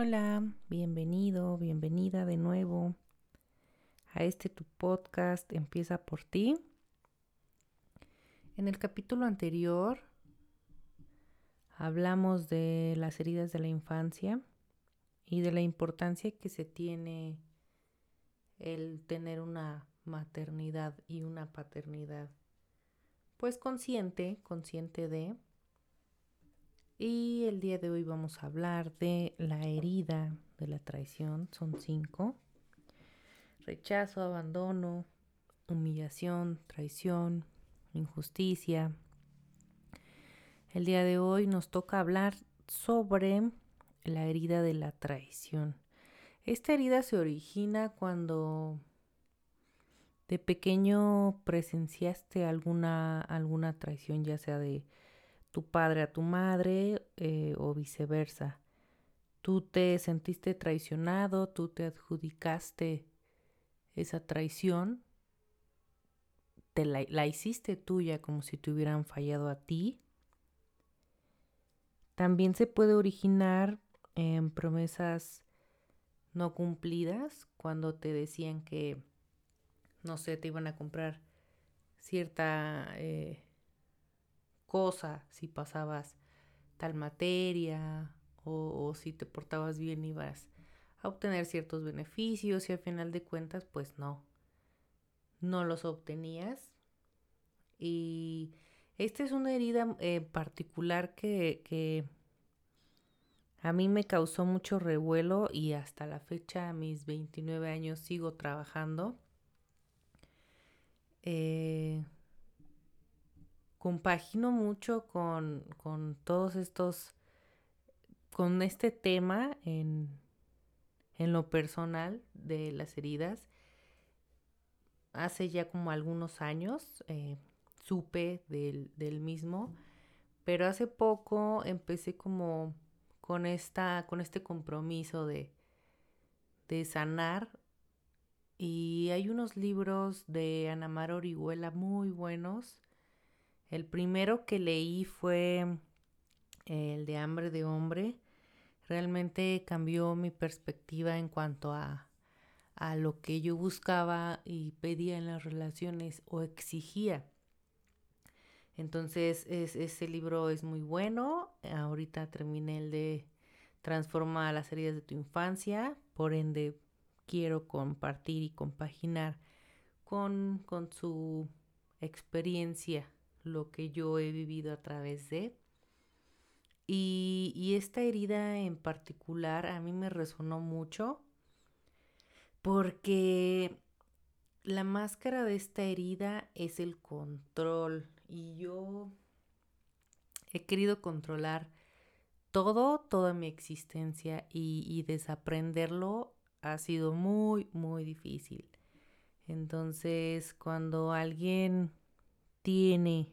Hola, bienvenido, bienvenida de nuevo a este tu podcast Empieza por ti. En el capítulo anterior hablamos de las heridas de la infancia y de la importancia que se tiene el tener una maternidad y una paternidad pues consciente, consciente de y el día de hoy vamos a hablar de la herida de la traición. Son cinco. Rechazo, abandono, humillación, traición, injusticia. El día de hoy nos toca hablar sobre la herida de la traición. Esta herida se origina cuando de pequeño presenciaste alguna, alguna traición, ya sea de tu padre a tu madre eh, o viceversa. Tú te sentiste traicionado, tú te adjudicaste esa traición, te la, la hiciste tuya como si te hubieran fallado a ti. También se puede originar en promesas no cumplidas cuando te decían que, no sé, te iban a comprar cierta eh, cosa, si pasabas tal materia o, si te portabas bien ibas a obtener ciertos beneficios y al final de cuentas pues no, no los obtenías. Y esta es una herida eh, particular que, que a mí me causó mucho revuelo y hasta la fecha, a mis 29 años, sigo trabajando. Eh, compagino mucho con, todos estos, con este tema en, lo personal de las heridas. Hace ya como algunos años eh, supe del, del, mismo, pero hace poco empecé como con, esta, con este compromiso de, de sanar y hay unos libros de Ana Mar Orihuela muy buenos el primero que leí fue el de Hambre de Hombre. Realmente cambió mi perspectiva en cuanto a, lo que yo buscaba y pedía en las relaciones o exigía. Entonces, ese libro es muy bueno. Ahorita terminé el de Transforma las heridas de tu infancia. Por ende, quiero compartir y compaginar con, con su experiencia lo que yo he vivido a través de. Y, esta herida en particular a mí me resonó mucho porque la máscara de esta herida es el control y yo he querido controlar todo, toda mi existencia y, y, desaprenderlo ha sido muy, muy difícil. Entonces, cuando alguien tiene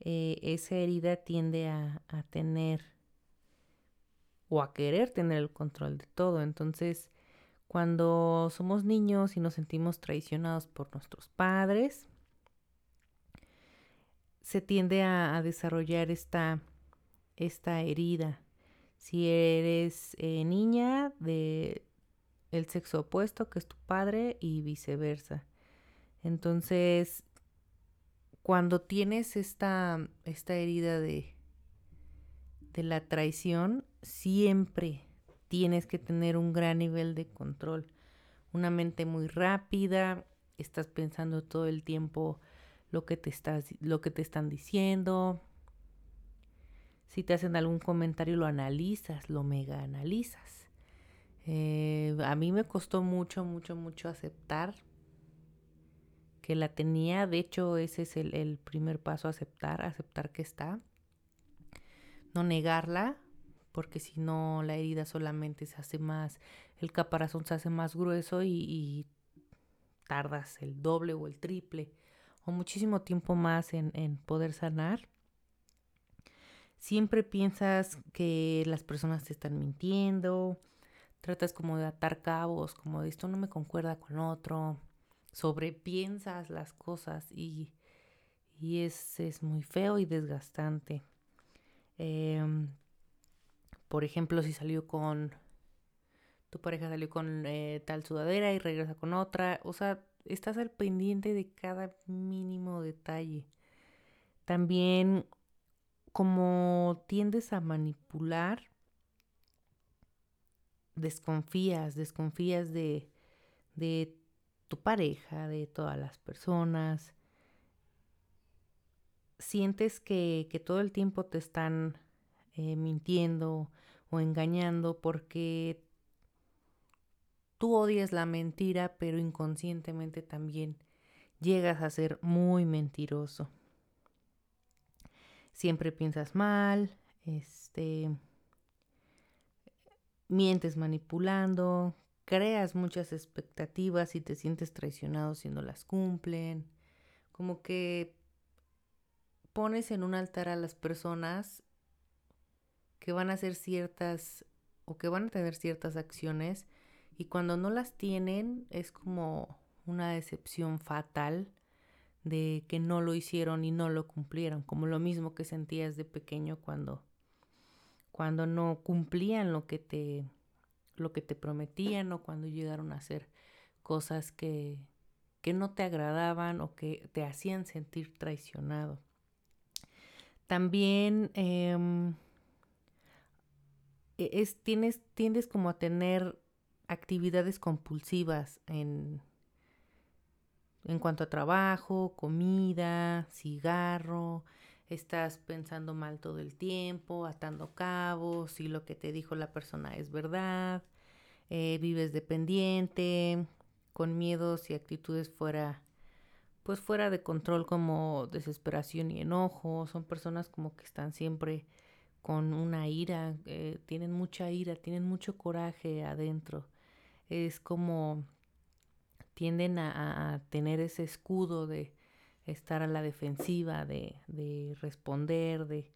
eh, esa herida tiende a, tener o a querer tener el control de todo. Entonces, cuando somos niños y nos sentimos traicionados por nuestros padres, se tiende a, desarrollar esta, esta herida. Si eres eh, niña de el sexo opuesto, que es tu padre, y viceversa. Entonces, cuando tienes esta, esta herida de, de la traición, siempre tienes que tener un gran nivel de control. Una mente muy rápida, estás pensando todo el tiempo lo que te, estás, lo que te están diciendo. Si te hacen algún comentario, lo analizas, lo mega analizas. Eh, a mí me costó mucho, mucho, mucho aceptar que la tenía. De hecho, ese es el, primer paso, aceptar, aceptar que está. No negarla, porque si no la herida solamente se hace más, el caparazón se hace más grueso y, tardas el doble o el triple o muchísimo tiempo más en, poder sanar. Siempre piensas que las personas te están mintiendo, tratas como de atar cabos, como de esto no me concuerda con otro, sobrepiensas las cosas y, y es, es, muy feo y desgastante. Em, por ejemplo, si salió con tu pareja salió con eh, tal sudadera y regresa con otra, o sea, estás al pendiente de cada mínimo detalle. También como tiendes a manipular, desconfías, desconfías de, de tu pareja, de todas las personas. Sientes que, que todo el tiempo te están eh, mintiendo o engañando porque tú odias la mentira, pero inconscientemente también llegas a ser muy mentiroso. Siempre piensas mal, este mientes manipulando, creas muchas expectativas y te sientes traicionado si no las cumplen. Como que pones en un altar a las personas que van a hacer ciertas o que van a tener ciertas acciones y cuando no las tienen es como una decepción fatal de que no lo hicieron y no lo cumplieron, como lo mismo que sentías de pequeño cuando cuando no cumplían lo que te lo que te prometían o cuando llegaron a hacer cosas que, que no te agradaban o que te hacían sentir traicionado. También em, e, es, tienes, tiendes como a tener actividades compulsivas en, en cuanto a trabajo, comida, cigarro, estás pensando mal todo el tiempo, atando cabos, si lo que te dijo la persona es verdad, eh, vives dependiente, con miedos y actitudes fuera, pues fuera de control como desesperación y enojo, son personas como que están siempre con una ira, eh, tienen mucha ira, tienen mucho coraje adentro. Es como tienden a, tener ese escudo de estar a la defensiva, de, de responder, de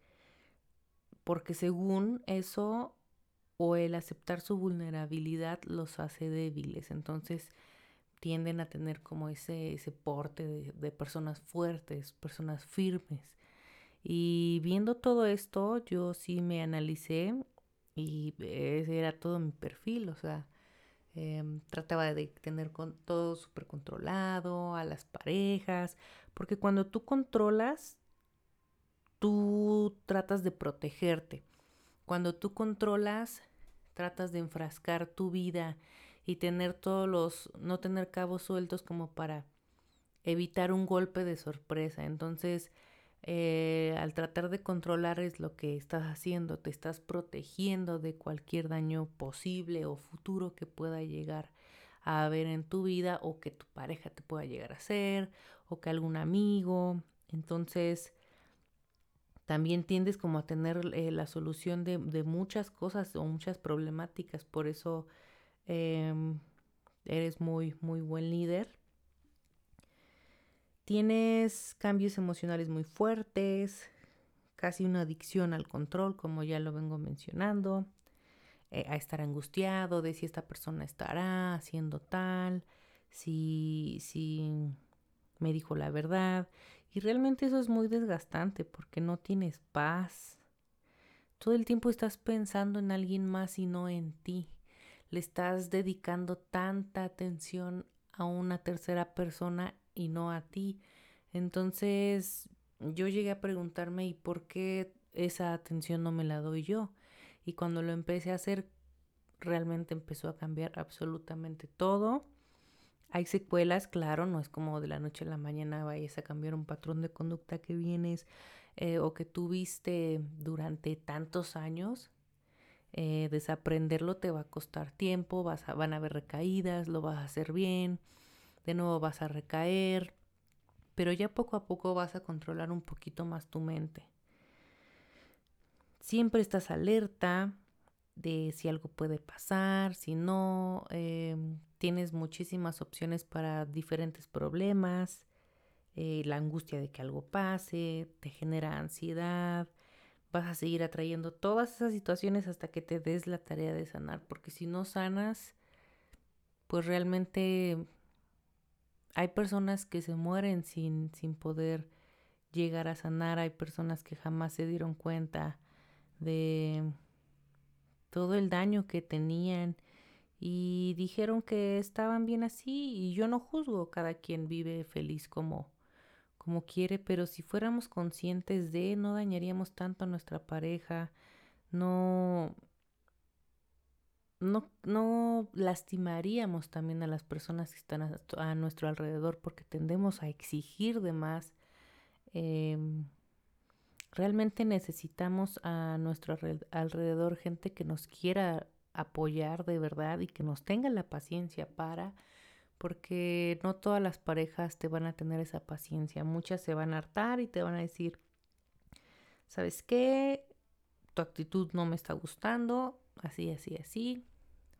porque según eso o el aceptar su vulnerabilidad los hace débiles. Entonces tienden a tener como ese, ese porte de, personas fuertes, personas firmes. Y viendo todo esto, yo sí me analicé y ese era todo mi perfil, o sea, em, trataba de tener con todo súper controlado, a las parejas, porque cuando tú controlas, tú tratas de protegerte. Cuando tú controlas, tratas de enfrascar tu vida y tener todos los, no tener cabos sueltos como para evitar un golpe de sorpresa. Entonces, eh, al tratar de controlar es lo que estás haciendo, te estás protegiendo de cualquier daño posible o futuro que pueda llegar a haber en tu vida o que tu pareja te pueda llegar a hacer o que algún amigo. Entonces, también tiendes como a tener eh, la solución de, muchas cosas o muchas problemáticas. Por eso em, eres muy, muy buen líder Tienes cambios emocionales muy fuertes, casi una adicción al control, como ya lo vengo mencionando, eh, a estar angustiado de si esta persona estará haciendo tal, si, si me dijo la verdad. Y realmente eso es muy desgastante porque no tienes paz. Todo el tiempo estás pensando en alguien más y no en ti. Le estás dedicando tanta atención a una tercera persona y no a ti. Entonces yo llegué a preguntarme, ¿y por qué esa atención no me la doy yo? Y cuando lo empecé a hacer, realmente empezó a cambiar absolutamente todo. Hay secuelas, claro, no es como de la noche a la mañana vayas a cambiar un patrón de conducta que vienes eh, o que tuviste durante tantos años. Eh, desaprenderlo te va a costar tiempo, vas a, van a haber recaídas, lo vas a hacer bien, de nuevo vas a recaer, pero ya poco a poco vas a controlar un poquito más tu mente. Siempre estás alerta de si algo puede pasar, si no, em, tienes muchísimas opciones para diferentes problemas, eh, la angustia de que algo pase, te genera ansiedad, vas a seguir atrayendo todas esas situaciones hasta que te des la tarea de sanar, porque si no sanas, pues realmente hay personas que se mueren sin, sin poder llegar a sanar, hay personas que jamás se dieron cuenta de, todo el daño que tenían y dijeron que estaban bien así y yo no juzgo, cada quien vive feliz como como quiere, pero si fuéramos conscientes de no dañaríamos tanto a nuestra pareja, no no, no lastimaríamos también a las personas que están a, nuestro alrededor porque tendemos a exigir de más. Em, realmente necesitamos a nuestro alrededor gente que nos quiera apoyar de verdad y que nos tenga la paciencia para, porque no todas las parejas te van a tener esa paciencia. Muchas se van a hartar y te van a decir, ¿sabes qué? Tu actitud no me está gustando, así, así, así.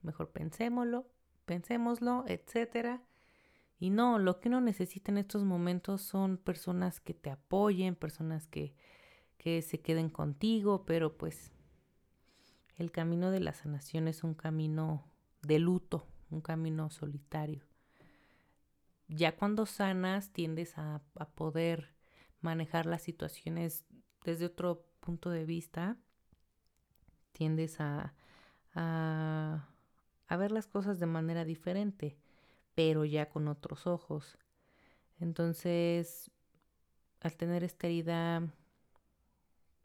Mejor pensémoslo, pensémoslo, etcétera. Y no, lo que uno necesita en estos momentos son personas que te apoyen, personas que, que se queden contigo, pero pues el camino de la sanación es un camino de luto, un camino solitario. Ya cuando sanas tiendes a, poder manejar las situaciones desde otro punto de vista, tiendes a, a, ver las cosas de manera diferente, pero ya con otros ojos. Entonces, al tener esta herida,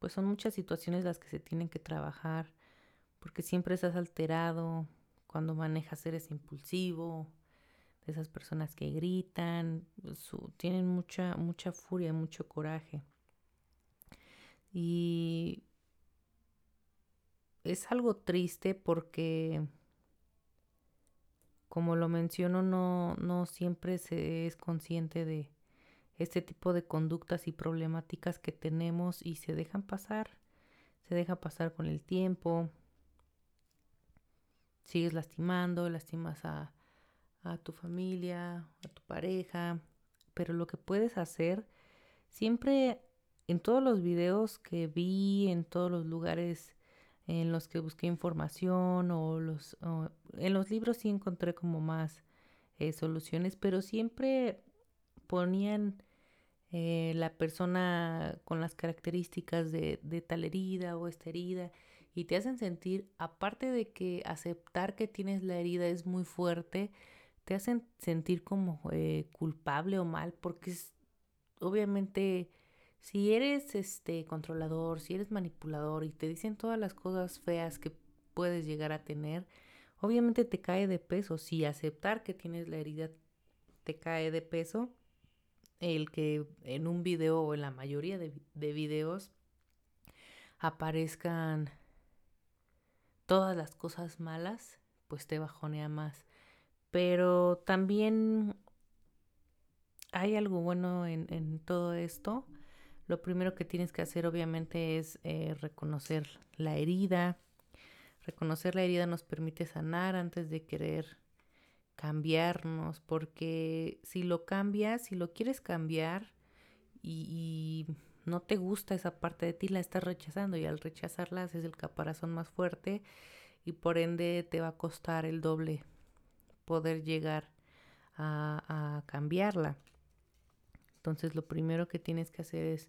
pues son muchas situaciones las que se tienen que trabajar porque siempre estás alterado, cuando manejas eres impulsivo, de esas personas que gritan, tienen mucha, mucha furia, mucho coraje. Y es algo triste porque, como lo menciono, no, no siempre se es consciente de este tipo de conductas y problemáticas que tenemos y se dejan pasar, se deja pasar con el tiempo, sigues lastimando, lastimas a, tu familia, a tu pareja, pero lo que puedes hacer, siempre en todos los videos que vi, en todos los lugares en los que busqué información o, los, en los libros sí encontré como más eh, soluciones, pero siempre ponían eh, la persona con las características de, de tal herida o esta herida y te hacen sentir, aparte de que aceptar que tienes la herida es muy fuerte, te hacen sentir como eh, culpable o mal, porque es, obviamente si eres este controlador, si eres manipulador y te dicen todas las cosas feas que puedes llegar a tener, obviamente te cae de peso. Si aceptar que tienes la herida te cae de peso, el que en un video o en la mayoría de, de videos aparezcan todas las cosas malas, pues te bajonea más. Pero también hay algo bueno en, todo esto. Lo primero que tienes que hacer obviamente es eh, reconocer la herida. Reconocer la herida nos permite sanar antes de querer cambiarnos, porque si lo cambias, si lo quieres cambiar y, no te gusta esa parte de ti, la estás rechazando y al rechazarla haces el caparazón más fuerte y por ende te va a costar el doble poder llegar a, a cambiarla. Entonces lo primero que tienes que hacer es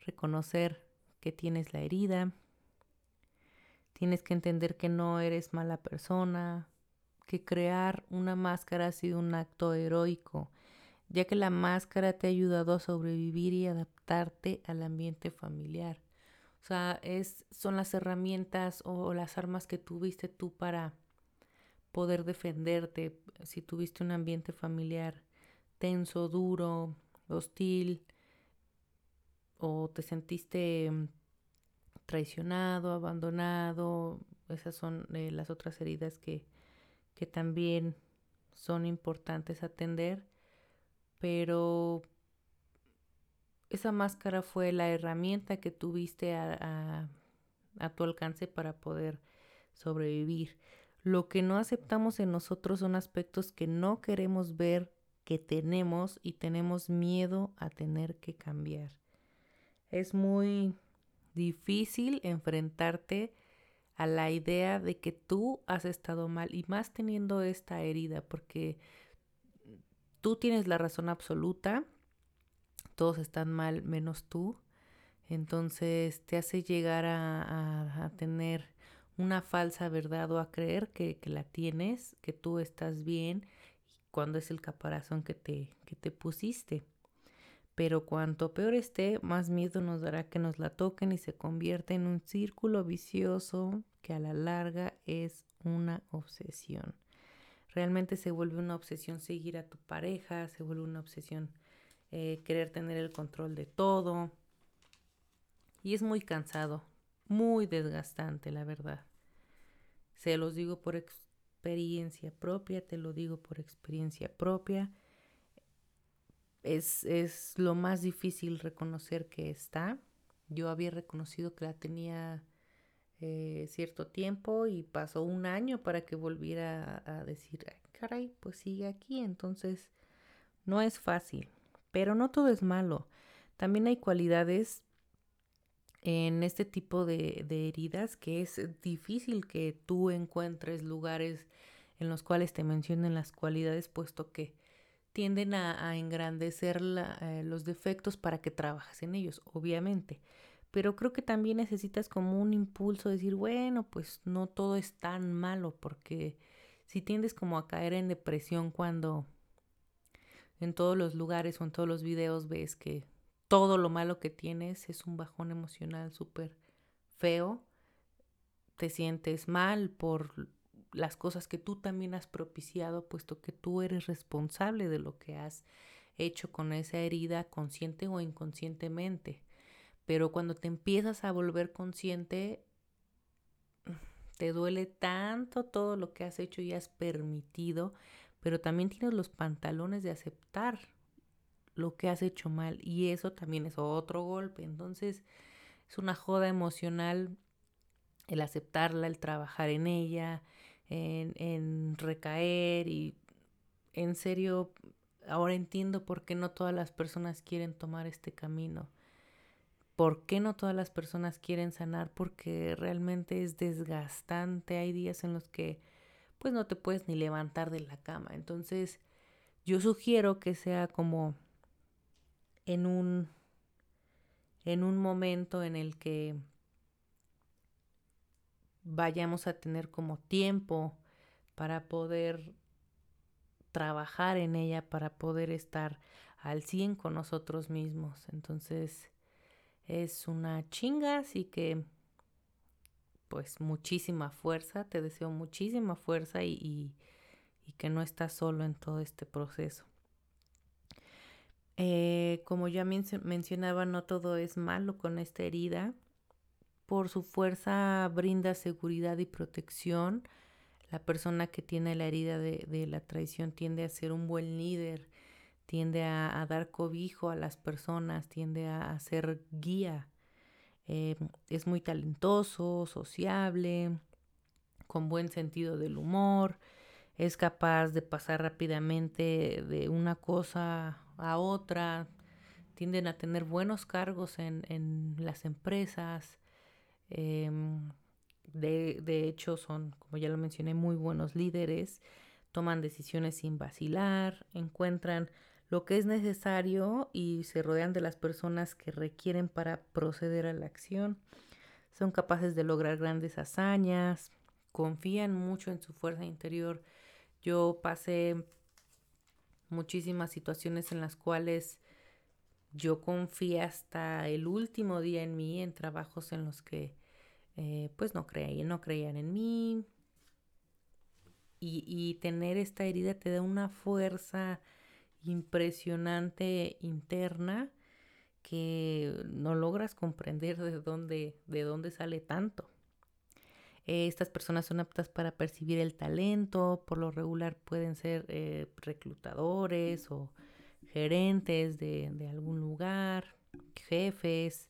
reconocer que tienes la herida, tienes que entender que no eres mala persona, que crear una máscara ha sido un acto heroico ya que la máscara te ha ayudado a sobrevivir y adaptarte al ambiente familiar. O sea, es, son las herramientas o las armas que tuviste tú para poder defenderte. Si tuviste un ambiente familiar tenso, duro, hostil, o te sentiste mm, traicionado, abandonado, esas son eh, las otras heridas que, que también son importantes atender pero esa máscara fue la herramienta que tuviste a, tu alcance para poder sobrevivir. Lo que no aceptamos en nosotros son aspectos que no queremos ver que tenemos y tenemos miedo a tener que cambiar. Es muy difícil enfrentarte a la idea de que tú has estado mal y más teniendo esta herida porque tú tienes la razón absoluta, todos están mal menos tú, entonces te hace llegar a, tener una falsa verdad o a creer que, la tienes, que tú estás bien, cuando es el caparazón que te, que te pusiste. Pero cuanto peor esté, más miedo nos dará que nos la toquen y se convierta en un círculo vicioso que a la larga es una obsesión. Realmente se vuelve una obsesión seguir a tu pareja, se vuelve una obsesión eh, querer tener el control de todo. Y es muy cansado, muy desgastante, la verdad. Se los digo por experiencia propia, te lo digo por experiencia propia. Es, es lo más difícil reconocer que está. Yo había reconocido que la tenía eh, cierto tiempo y pasó un año para que volviera a, a decir, caray, pues sigue aquí. Entonces, no es fácil, pero no todo es malo. También hay cualidades en este tipo de, heridas que es difícil que tú encuentres lugares en los cuales te mencionen las cualidades, puesto que tienden a, engrandecer eh, los defectos para que trabajes en ellos, obviamente. Pero creo que también necesitas como un impulso de decir, bueno, pues no todo es tan malo, porque si tiendes como a caer en depresión cuando en todos los lugares o en todos los videos ves que todo lo malo que tienes es un bajón emocional súper feo, te sientes mal por las cosas que tú también has propiciado, puesto que tú eres responsable de lo que has hecho con esa herida, consciente o inconscientemente. Pero cuando te empiezas a volver consciente, te duele tanto todo lo que has hecho y has permitido, pero también tienes los pantalones de aceptar lo que has hecho mal y eso también es otro golpe. Entonces es una joda emocional el aceptarla, el trabajar en ella, en, recaer y en serio ahora entiendo por qué no todas las personas quieren tomar este camino. ¿Por qué no todas las personas quieren sanar? Porque realmente es desgastante. Hay días en los que pues no te puedes ni levantar de la cama. Entonces yo sugiero que sea como en un, en un momento en el que vayamos a tener como tiempo para poder trabajar en ella, para poder estar al 100 con nosotros mismos. Entonces es una chinga, así que pues muchísima fuerza, te deseo muchísima fuerza y, y, que no estás solo en todo este proceso. Eh, como ya mencionaba, no todo es malo con esta herida. Por su fuerza brinda seguridad y protección. La persona que tiene la herida de, la traición tiende a ser un buen líder, tiende a, dar cobijo a las personas, tiende a, ser guía. Eh, es muy talentoso, sociable, con buen sentido del humor, es capaz de pasar rápidamente de una cosa a otra, tienden a tener buenos cargos en, en las empresas. Em, de, de, hecho, son, como ya lo mencioné, muy buenos líderes, toman decisiones sin vacilar, encuentran lo que es necesario y se rodean de las personas que requieren para proceder a la acción. Son capaces de lograr grandes hazañas, confían mucho en su fuerza interior. Yo pasé muchísimas situaciones en las cuales yo confié hasta el último día en mí, en trabajos en los que eh, pues no creían, no creían en mí. Y, y tener esta herida te da una fuerza impresionante interna que no logras comprender de dónde, de dónde sale tanto. Eh, estas personas son aptas para percibir el talento, por lo regular pueden ser eh, reclutadores o gerentes de, algún lugar, jefes,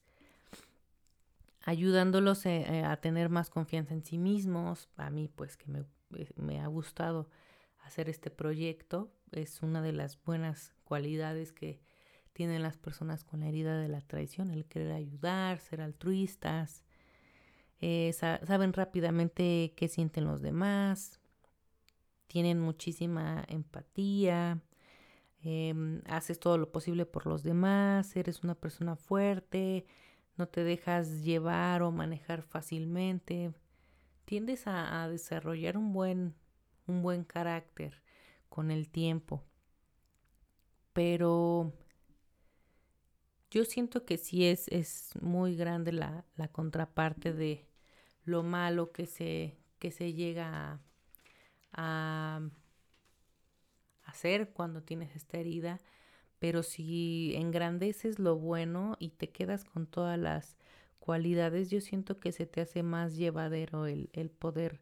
ayudándolos eh, a tener más confianza en sí mismos. A mí pues que me, me ha gustado hacer este proyecto, es una de las buenas cualidades que tienen las personas con la herida de la traición, el querer ayudar, ser altruistas, eh, saben rápidamente qué sienten los demás, tienen muchísima empatía, em, haces todo lo posible por los demás, eres una persona fuerte, no te dejas llevar o manejar fácilmente, tiendes a, desarrollar un buen, un buen carácter con el tiempo. Pero yo siento que sí es, es muy grande la, la contraparte de lo malo que se, que se llega a hacer cuando tienes esta herida, pero si engrandeces lo bueno y te quedas con todas las cualidades, yo siento que se te hace más llevadero el, el poder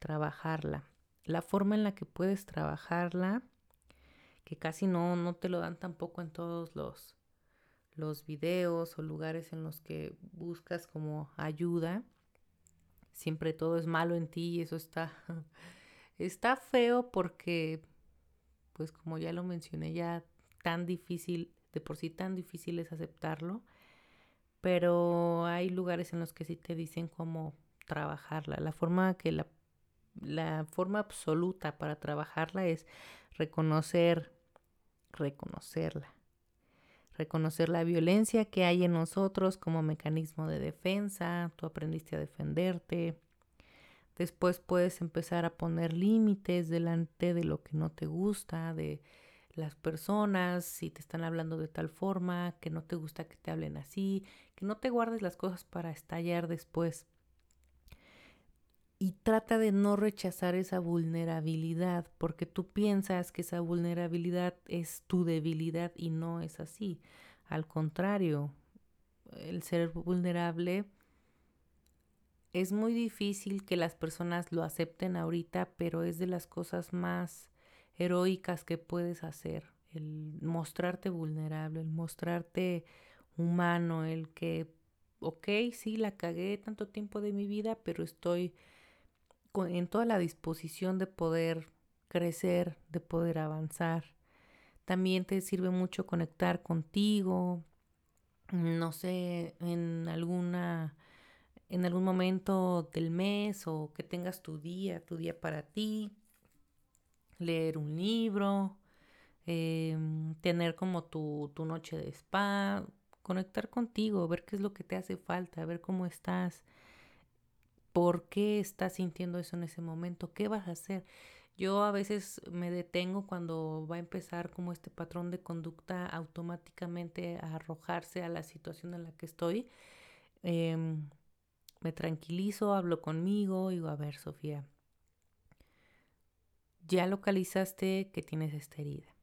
trabajarla. La forma en la que puedes trabajarla, que casi no, no te lo dan tampoco en todos los, los videos o lugares en los que buscas como ayuda. Siempre todo es malo en ti y eso está, está feo porque, pues como ya lo mencioné, ya tan difícil, de por sí tan difícil es aceptarlo pero hay lugares en los que sí te dicen cómo trabajarla. La forma que la, la forma absoluta para trabajarla es reconocer, reconocerla. Reconocer la violencia que hay en nosotros como mecanismo de defensa, tú aprendiste a defenderte. Después puedes empezar a poner límites delante de lo que no te gusta, de las personas, si te están hablando de tal forma, que no te gusta que te hablen así, que no te guardes las cosas para estallar después. Y trata de no rechazar esa vulnerabilidad, porque tú piensas que esa vulnerabilidad es tu debilidad y no es así. Al contrario, el ser vulnerable es muy difícil que las personas lo acepten ahorita, pero es de las cosas más heroicas que puedes hacer, el mostrarte vulnerable, el mostrarte humano, el que, ok, sí, la cagué tanto tiempo de mi vida, pero estoy en toda la disposición de poder crecer, de poder avanzar. También te sirve mucho conectar contigo, no sé, en alguna en algún momento del mes o que tengas tu día, tu día para ti, leer un libro, em, tener como tu, tu noche de spa, conectar contigo, ver qué es lo que te hace falta, ver cómo estás, por qué estás sintiendo eso en ese momento, qué vas a hacer. Yo a veces me detengo cuando va a empezar como este patrón de conducta automáticamente a arrojarse a la situación en la que estoy. Em, me tranquilizo, hablo conmigo, digo, a ver, Sofía, ya localizaste que tienes esta herida.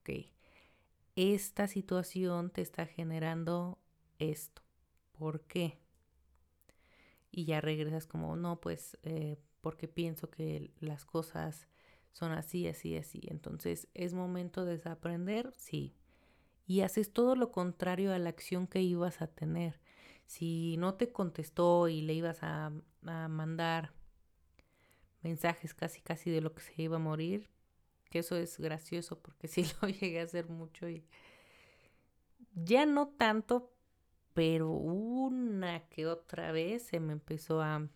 Ok. Esta situación te está generando esto. ¿Por qué? Y ya regresas como, no, pues eh, porque pienso que las cosas son así, así, así. Entonces, ¿es momento de desaprender? Sí. Y haces todo lo contrario a la acción que ibas a tener. Si no te contestó y le ibas a, a mandar mensajes casi casi de lo que se iba a morir, que eso es gracioso porque sí lo llegué a hacer mucho y ya no tanto, pero una que otra vez se me empezó a,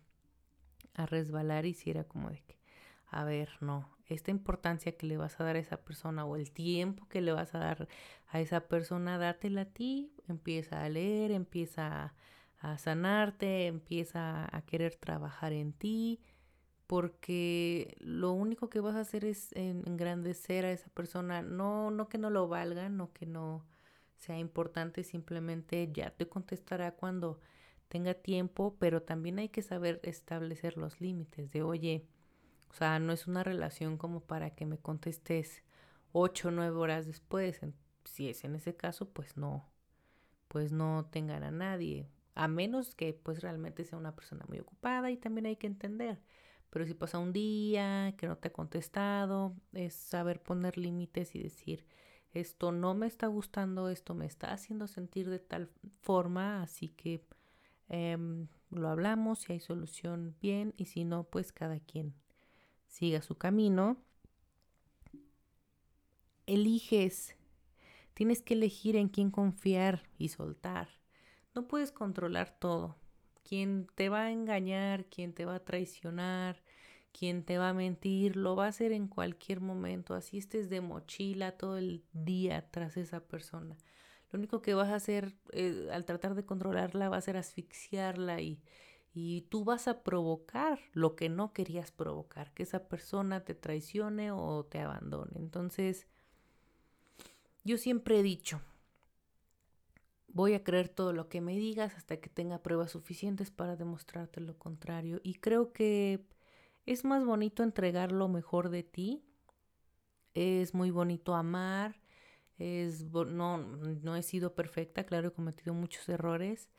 a resbalar y si era como de que, a ver, no, esta importancia que le vas a dar a esa persona o el tiempo que le vas a dar a esa persona, dátela a ti, empieza a leer, empieza a, a sanarte, empieza a querer trabajar en ti, porque lo único que vas a hacer es engrandecer a esa persona, no, no que no lo valga, no que no sea importante, simplemente ya te contestará cuando tenga tiempo, pero también hay que saber establecer los límites de, oye, o sea, no es una relación como para que me contestes ocho o nueve horas después. Si es en ese caso, pues no, pues no tengan a nadie, a menos que pues realmente sea una persona muy ocupada y también hay que entender pero si pasa un día que no te ha contestado, es saber poner límites y decir, esto no me está gustando, esto me está haciendo sentir de tal forma, así que em, lo hablamos, si hay solución bien y si no, pues cada quien siga su camino. Eliges, tienes que elegir en quién confiar y soltar. No puedes controlar todo quien te va a engañar, quien te va a traicionar, quien te va a mentir, lo va a hacer en cualquier momento, así estés de mochila todo el día tras esa persona. Lo único que vas a hacer eh, al tratar de controlarla va a ser asfixiarla y, y tú vas a provocar lo que no querías provocar, que esa persona te traicione o te abandone. Entonces, yo siempre he dicho, voy a creer todo lo que me digas hasta que tenga pruebas suficientes para demostrarte lo contrario. Y creo que es más bonito entregar lo mejor de ti, es muy bonito amar, es no, no he sido perfecta, claro, he cometido muchos errores,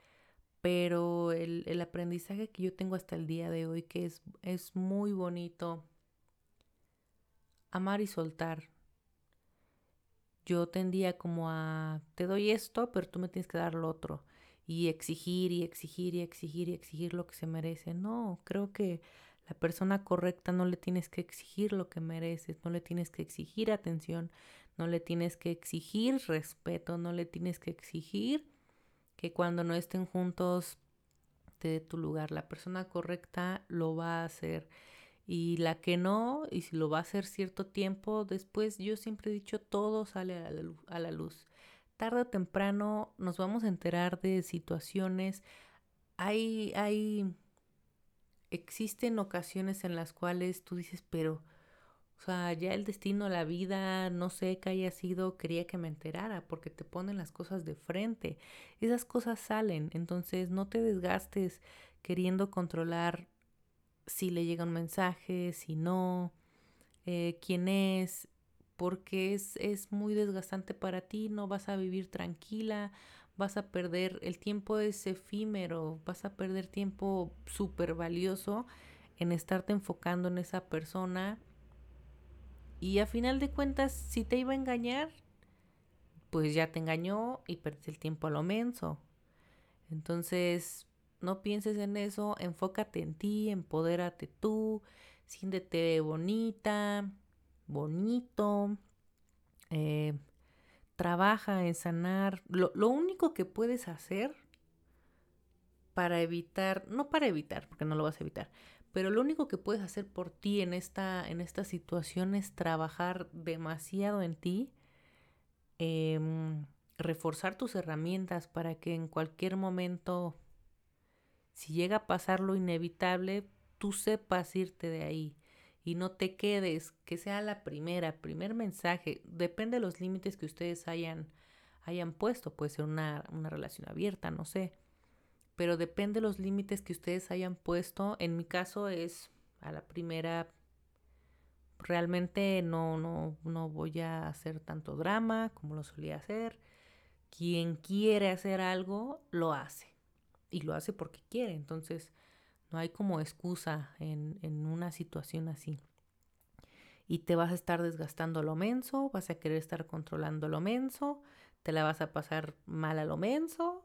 pero el, aprendizaje que yo tengo hasta el día de hoy, que es, es muy bonito amar y soltar. Yo tendía como a, te doy esto, pero tú me tienes que dar lo otro. Y exigir y exigir y exigir y exigir lo que se merece. No, creo que la persona correcta no le tienes que exigir lo que mereces, no le tienes que exigir atención, no le tienes que exigir respeto, no le tienes que exigir que cuando no estén juntos te dé tu lugar. La persona correcta lo va a hacer y la que no, y si lo va a hacer cierto tiempo, después yo siempre he dicho todo sale a la luz. A. Tarde o temprano nos vamos a enterar de situaciones. Hay, hay, existen ocasiones en las cuales tú dices, pero o sea, ya el destino, la vida, no sé qué haya sido, quería que me enterara porque te ponen las cosas de frente. Esas cosas salen, entonces no te desgastes queriendo controlar si le llega un mensaje, si no, eh, quién es, porque es, es muy desgastante para ti, no vas a vivir tranquila, vas a perder, el tiempo es efímero, vas a perder tiempo súper valioso en estarte enfocando en esa persona y a final de cuentas, si te iba a engañar, pues ya te engañó y perdiste el tiempo a lo menso. Entonces, no pienses en eso, enfócate en ti, empodérate tú, siéntete bonita, bonito, eh, trabaja en sanar. Lo, lo único que puedes hacer para evitar, no para evitar, porque no lo vas a evitar, pero lo único que puedes hacer por ti en esta, en esta situación es trabajar demasiado en ti, em, reforzar tus herramientas para que en cualquier momento, si llega a pasar lo inevitable, tú sepas irte de ahí y no te quedes, que sea la primera, primer mensaje, depende de los límites que ustedes hayan, hayan puesto, puede ser una, una relación abierta, no sé pero depende de los límites que ustedes hayan puesto. En mi caso es a la primera, realmente no, no, no voy a hacer tanto drama como lo solía hacer. Quien quiere hacer algo, lo hace. Y lo hace porque quiere. Entonces, no hay como excusa en, en una situación así. Y te vas a estar desgastando lo menso, vas a querer estar controlando lo menso, te la vas a pasar mal a lo menso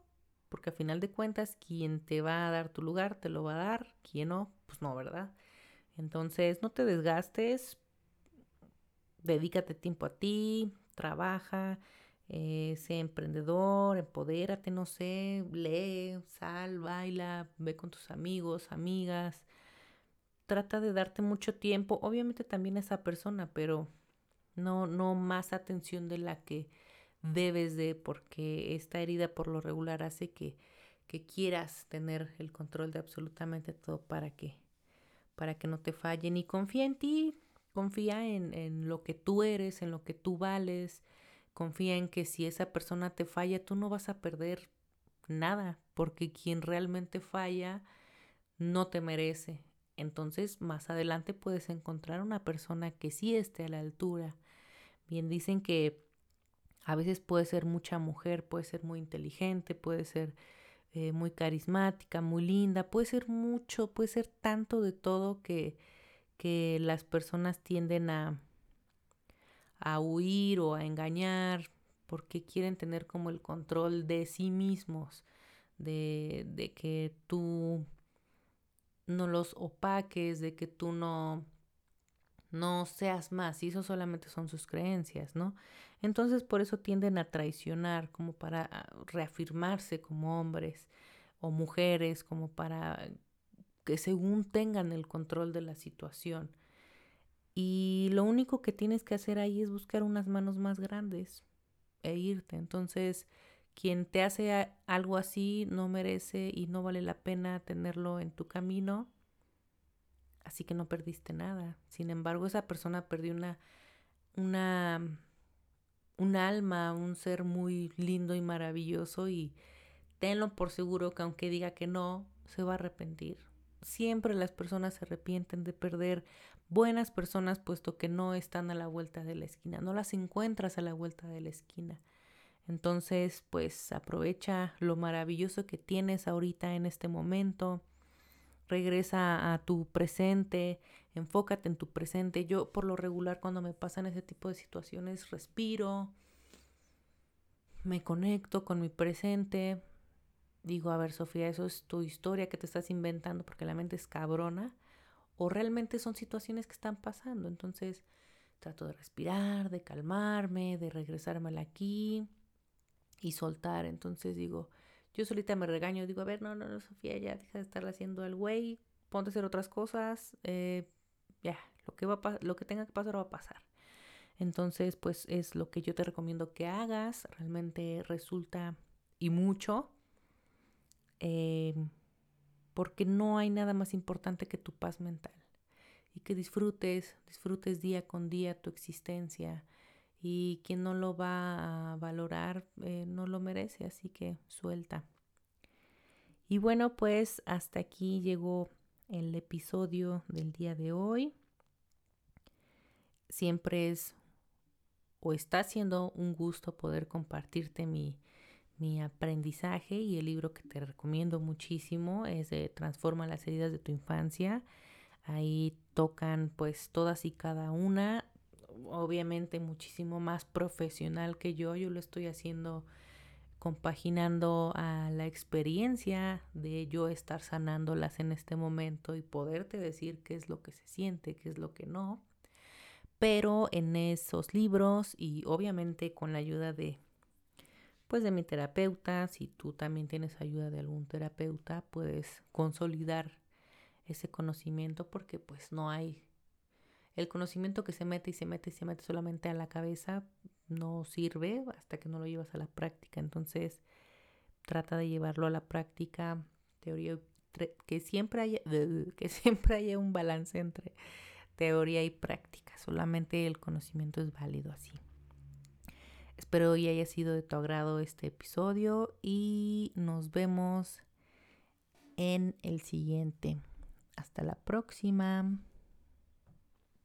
porque a final de cuentas quien te va a dar tu lugar te lo va a dar, quien no, pues no, ¿verdad? Entonces no te desgastes, dedícate tiempo a ti, trabaja, eh, sé emprendedor, empodérate, no sé, lee, sal, baila, ve con tus amigos, amigas, trata de darte mucho tiempo, obviamente también a esa persona, pero no, no más atención de la que debes de, porque esta herida por lo regular hace que, que quieras tener el control de absolutamente todo para que, para que no te fallen. Y confía en ti, confía en, en lo que tú eres, en lo que tú vales, confía en que si esa persona te falla, tú no vas a perder nada, porque quien realmente falla no te merece. Entonces, más adelante puedes encontrar una persona que sí esté a la altura. Bien dicen que a veces puede ser mucha mujer, puede ser muy inteligente, puede ser eh, muy carismática, muy linda, puede ser mucho, puede ser tanto de todo que, que las personas tienden a, a huir o a engañar porque quieren tener como el control de sí mismos, de, de que tú no los opaques, de que tú no, no seas más, y eso solamente son sus creencias, ¿no? Entonces por eso tienden a traicionar, como para ah, reafirmarse como hombres o mujeres, como para que según tengan el control de la situación. Y lo único que tienes que hacer ahí es buscar unas manos más grandes e irte. Entonces, quien te hace algo así no merece y no vale la pena tenerlo en tu camino. Así que no perdiste nada. Sin embargo, esa persona perdió una, una, un alma, un ser muy lindo y maravilloso y tenlo por seguro que aunque diga que no, se va a arrepentir. Siempre las personas se arrepienten de perder buenas personas puesto que no están a la vuelta de la esquina, no las encuentras a la vuelta de la esquina. Entonces, pues aprovecha lo maravilloso que tienes ahorita en este momento. Regresa a tu presente, enfócate en tu presente. Yo por lo regular cuando me pasan ese tipo de situaciones respiro, me conecto con mi presente. Digo, a ver Sofía, eso es tu historia que te estás inventando porque la mente es cabrona o realmente son situaciones que están pasando. Entonces trato de respirar, de calmarme, de regresarme aquí y soltar. Entonces digo, yo solita me regaño, digo, a ver, no, no, no, Sofía, ya deja de estar haciendo el güey, ponte a hacer otras cosas, eh, ya, lo que, va lo que tenga que pasar va a pasar. Entonces, pues es lo que yo te recomiendo que hagas, realmente resulta y mucho, eh, porque no hay nada más importante que tu paz mental y que disfrutes, disfrutes día con día tu existencia, y quien no lo va a valorar eh, no lo merece, así que suelta. Y bueno, pues hasta aquí llegó el episodio del día de hoy. Siempre es o está siendo un gusto poder compartirte mi, mi aprendizaje y el libro que te recomiendo muchísimo es de Transforma las heridas de tu infancia. Ahí tocan pues todas y cada una obviamente muchísimo más profesional que yo. Yo lo estoy haciendo compaginando a la experiencia de yo estar sanándolas en este momento y poderte decir qué es lo que se siente, qué es lo que no. Pero en esos libros y obviamente con la ayuda de pues de mi terapeuta, si tú también tienes ayuda de algún terapeuta, puedes consolidar ese conocimiento porque pues no hay el conocimiento que se mete y se mete y se mete solamente a la cabeza no sirve hasta que no lo llevas a la práctica. Entonces, trata de llevarlo a la práctica, teoría que siempre haya que siempre haya un balance entre teoría y práctica. Solamente el conocimiento es válido así. Espero hoy haya sido de tu agrado este episodio y nos vemos en el siguiente. Hasta la próxima.